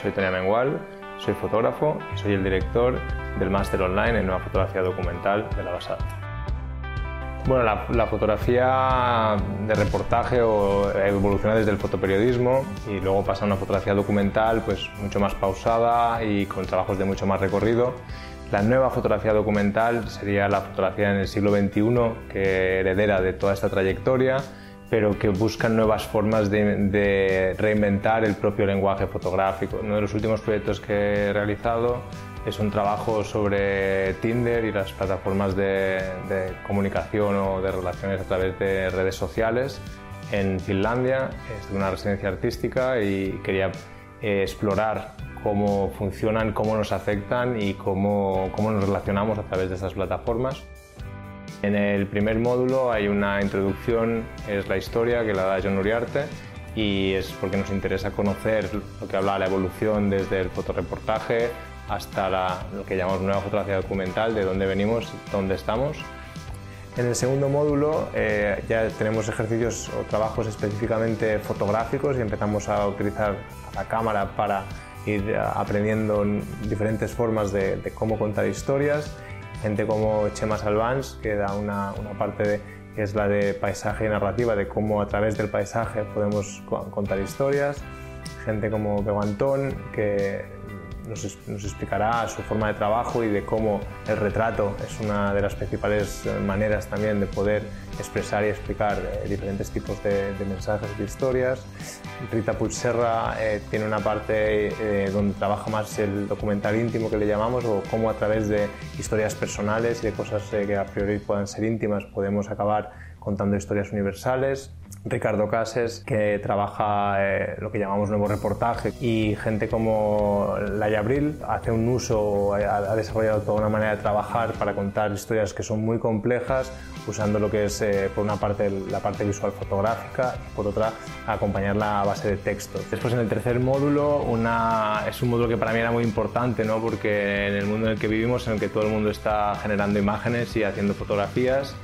Soy Tony Mengual, soy fotógrafo y soy el director del máster online en Nueva Fotografía Documental de la BASAD. Bueno, la, fotografía de reportaje o evoluciona desde el fotoperiodismo y luego pasa a una fotografía documental pues mucho más pausada y con trabajos de mucho más recorrido. La nueva fotografía documental sería la fotografía en el siglo XXI que heredera de toda esta trayectoria pero que buscan nuevas formas de, reinventar el propio lenguaje fotográfico. Uno de los últimos proyectos que he realizado es un trabajo sobre Tinder y las plataformas de, comunicación o de relaciones a través de redes sociales en Finlandia. Es una residencia artística y quería eh, explorar cómo funcionan, cómo nos afectan y cómo, cómo nos relacionamos a través de estas plataformas. En el primer módulo hay una introducción, es la historia que la da John Uriarte y es porque nos interesa conocer lo que habla la evolución desde el fotoreportaje hasta lo que llamamos nueva fotografía documental, de dónde venimos, dónde estamos. En el segundo módulo eh, ya tenemos ejercicios o trabajos específicamente fotográficos y empezamos a utilizar la cámara para ir aprendiendo diferentes formas de, de cómo contar historias gente como Chema Salvans, que da una, una parte que es la de paisaje y narrativa, de cómo a través del paisaje podemos contar historias, gente como Antón, que nos, explicará su forma de trabajo y de cómo el retrato es una de las principales maneras también de poder expresar y explicar eh, diferentes tipos de, mensajes y de historias. Rita Puigserra eh, tiene una parte eh, donde trabaja más el documental íntimo que le llamamos o cómo a través de historias personales y de cosas que a priori puedan ser íntimas podemos acabar contando historias universales. Ricardo Cases, que trabaja eh, lo que llamamos nuevo reportaje, y gente como Laia Abril hace un uso, ha, desarrollado toda una manera de trabajar para contar historias que son muy complejas, usando lo que es, eh, por una parte, la parte visual fotográfica y por otra, acompañarla a base de texto. Después, en el tercer módulo, una, es un módulo que para mí era muy importante, ¿no? porque en el mundo en el que vivimos, en el que todo el mundo está generando imágenes y haciendo fotografías,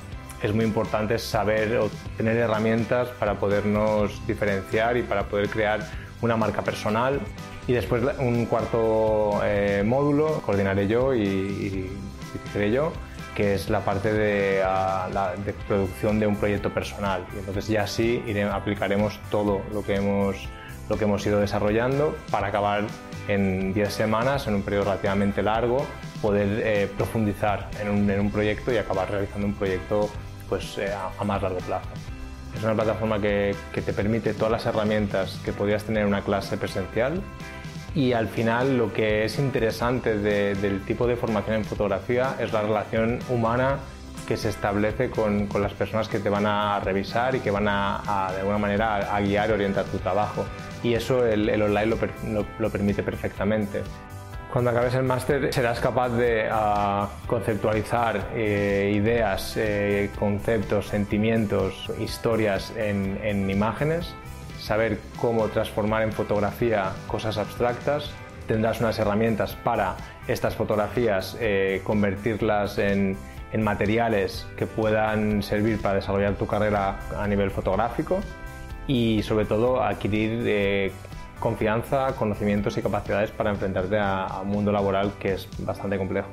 es muy importante saber o tener herramientas para podernos diferenciar y para poder crear una marca personal. Y después un cuarto eh, módulo coordinaré yo y, y, yo, que es la parte de, la, de, producción de un proyecto personal. Y entonces ya sí aplicaremos todo lo que hemos lo que hemos ido desarrollando para acabar en 10 semanas, en un periodo relativamente largo, poder eh, profundizar en un, en un proyecto y acabar realizando un proyecto pues, eh, a, más largo plazo. Es una plataforma que, te permite todas las herramientas que podrías tener en una clase presencial y al final lo que es interesante del tipo de formación en fotografía es la relación humana que se establece con, las personas que te van a revisar y que van a, de alguna manera a, guiar y orientar tu trabajo. Y eso el, online lo permite perfectamente. Cuando acabes el máster serás capaz de ah, conceptualizar eh, ideas, eh, conceptos, sentimientos, historias en, imágenes, saber cómo transformar en fotografía cosas abstractas. Tendrás unas herramientas para estas fotografías eh, convertirlas en, materiales que puedan servir para desarrollar tu carrera a nivel fotográfico y sobre todo adquirir confianza, conocimientos y capacidades para enfrentarte a, un mundo laboral que es bastante complejo.